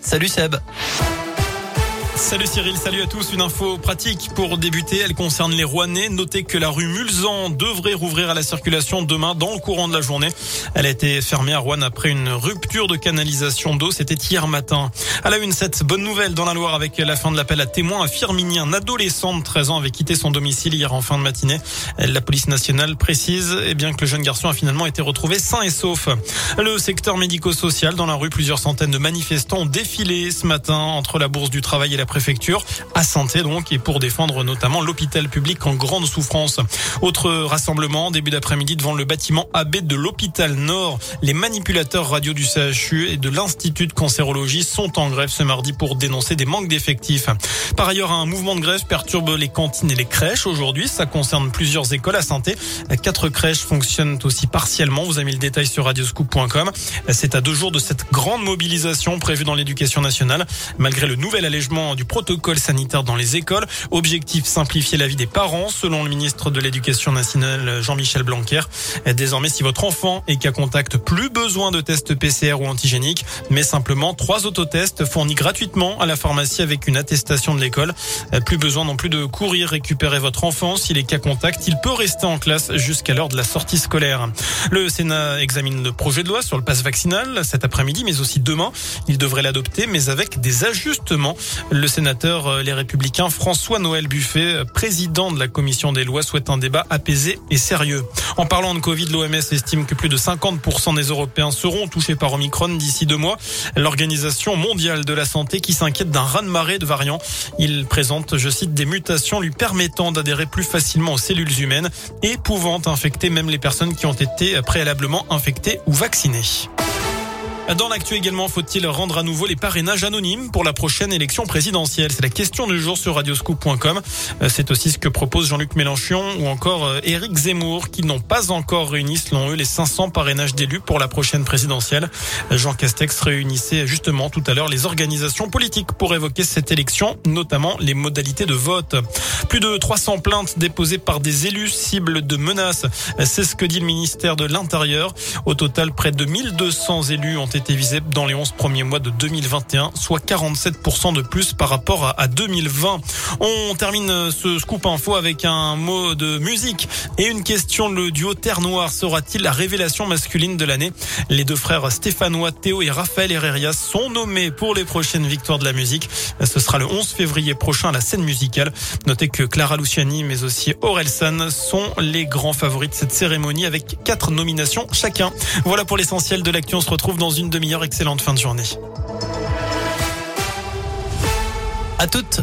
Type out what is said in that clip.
Salut Seb. Salut Cyril, salut à tous. Une info pratique pour débuter. Elle concerne les Rouennais. Notez que la rue Mulzan devrait rouvrir à la circulation demain dans le courant de la journée. Elle a été fermée à Rouen après une rupture de canalisation d'eau. C'était hier matin. À la une, cette bonne nouvelle dans la Loire avec la fin de l'appel à témoins à Firmini. Un adolescent de 13 ans avait quitté son domicile hier en fin de matinée. La police nationale précise eh bien, que le jeune garçon a finalement été retrouvé sain et sauf. Le secteur médico-social dans la rue, plusieurs centaines de manifestants ont défilé ce matin entre la Bourse du Travail et la préfecture à santé donc et pour défendre notamment l'hôpital public en grande souffrance. Autre rassemblement début d'après-midi devant le bâtiment AB de l'hôpital Nord. Les manipulateurs radio du CHU et de l'Institut de cancérologie sont en grève ce mardi pour dénoncer des manques d'effectifs. Par ailleurs, un mouvement de grève perturbe les cantines et les crèches aujourd'hui. Ça concerne plusieurs écoles à santé. Quatre crèches fonctionnent aussi partiellement. Vous avez mis le détail sur radioscoop.com. C'est à deux jours de cette grande mobilisation prévue dans l'éducation nationale. Malgré le nouvel allègement du protocole sanitaire dans les écoles. Objectif simplifier la vie des parents, selon le ministre de l'Éducation nationale Jean-Michel Blanquer. Désormais, si votre enfant est qu'à contact, plus besoin de tests PCR ou antigéniques, mais simplement trois autotests fournis gratuitement à la pharmacie avec une attestation de l'école. Plus besoin non plus de courir récupérer votre enfant. S'il est qu'à contact, il peut rester en classe jusqu'à l'heure de la sortie scolaire. Le Sénat examine le projet de loi sur le passe vaccinal cet après-midi, mais aussi demain. Il devrait l'adopter, mais avec des ajustements. Sénateur euh, Les Républicains François-Noël Buffet, euh, président de la commission des lois, souhaite un débat apaisé et sérieux. En parlant de Covid, l'OMS estime que plus de 50% des Européens seront touchés par Omicron d'ici deux mois. L'Organisation mondiale de la santé qui s'inquiète d'un raz-de-marée de variants. Il présente, je cite, des mutations lui permettant d'adhérer plus facilement aux cellules humaines et pouvant infecter même les personnes qui ont été préalablement infectées ou vaccinées. Dans l'actu également, faut-il rendre à nouveau les parrainages anonymes pour la prochaine élection présidentielle C'est la question du jour sur radioscoop.com. Euh, c'est aussi ce que propose Jean-Luc Mélenchon ou encore euh, Éric Zemmour qui n'ont pas encore réuni, selon eux, les 500 parrainages d'élus pour la prochaine présidentielle. Jean Castex réunissait justement tout à l'heure les organisations politiques pour évoquer cette élection, notamment les modalités de vote. Plus de 300 plaintes déposées par des élus cibles de menaces. C'est ce que dit le ministère de l'Intérieur. Au total, près de 1200 élus ont été visés dans les 11 premiers mois de 2021, soit 47% de plus par rapport à 2020. On termine ce scoop info avec un mot de musique et une question. Le duo Terre Noire sera-t-il la révélation masculine de l'année? Les deux frères stéphanois Théo et Raphaël Herrerias sont nommés pour les prochaines victoires de la musique. Ce sera le 11 février prochain à la scène musicale. Notez que Clara Luciani mais aussi Orelsan sont les grands favoris de cette cérémonie avec quatre nominations chacun. Voilà pour l'essentiel de l'actu. On se retrouve dans une demi-heure. Excellente fin de journée. À toutes.